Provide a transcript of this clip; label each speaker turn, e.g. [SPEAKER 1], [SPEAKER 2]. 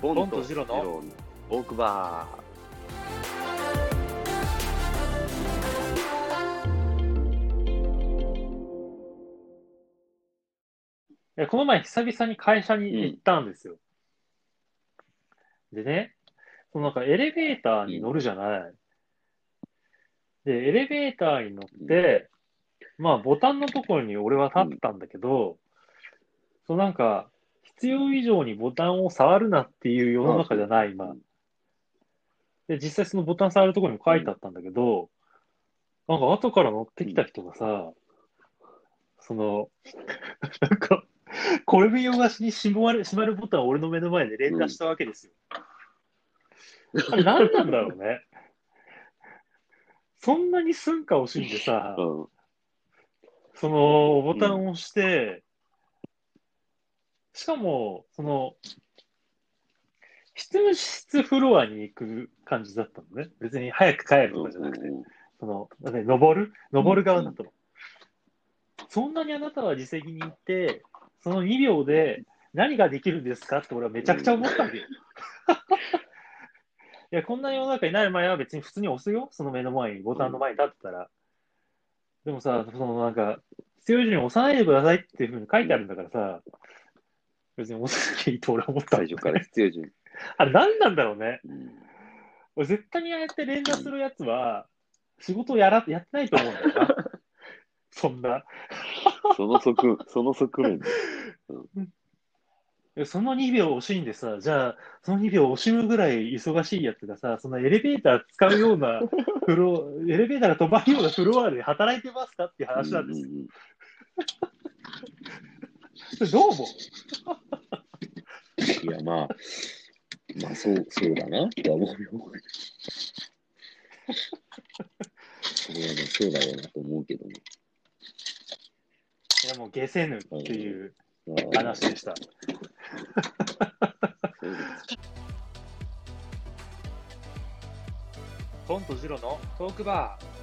[SPEAKER 1] ボ
[SPEAKER 2] ボンとジロの？
[SPEAKER 1] トークバ
[SPEAKER 2] いやこの前久々に会社に行ったんですよ。でね、そのなんかエレベーターに乗るじゃない。で、エレベーターに乗って、まあボタンのところに俺は立ったんだけど、そうなんか必要以上にボタンを触るなっていう世の中じゃない、今。で、実際そのボタン触るところにも書いてあったんだけど、なんか後から乗ってきた人がさ、その、なんか、これ見よがしに閉まる、閉まるボタンを俺の目の前で連打したわけですよ。あれ何なんだろうね。そんなに寸暇惜しんでさ。そのボタンを押して、しかも、その、執務室フロアに行く感じだったのね。別に早く帰るとかじゃなくて、その、だって登る？登る側だったの。そんなにあなたは自責に行って、その2秒で何ができるんですかって俺はめちゃくちゃ思ったわけよ。いや、こんな世の中になる前は別に普通に押すよ。その目の前に、ボタンの前に立ってたら。でもさ、そのなんか、必要以上に押さないでくださいっていうふうに書いてあるんだからさ、別に押さなきゃいいと俺は思った
[SPEAKER 1] 最初から必要以上に。
[SPEAKER 2] あれ何なんだろうね。
[SPEAKER 1] うん
[SPEAKER 2] 俺絶対にああやって連打するやつは、仕事をやら、やってないと思うんだよな。そんな。
[SPEAKER 1] その側、その側面で。
[SPEAKER 2] えその2秒惜しいんでさ、じゃあ、その2秒惜しむぐらい忙しいやつがさ、そのエレベーター使うようなフロ、エレベーターが飛ばるようなフロアで働いてますかっていう話なんですよ。どう思
[SPEAKER 1] いや、まあ、まあ、そう、そうだなって思うよ。それはね、そうだよなと思うけどね。
[SPEAKER 2] ういや、もう下せぬっていう
[SPEAKER 1] まあ
[SPEAKER 2] 話でした。トンとジロのトークバー。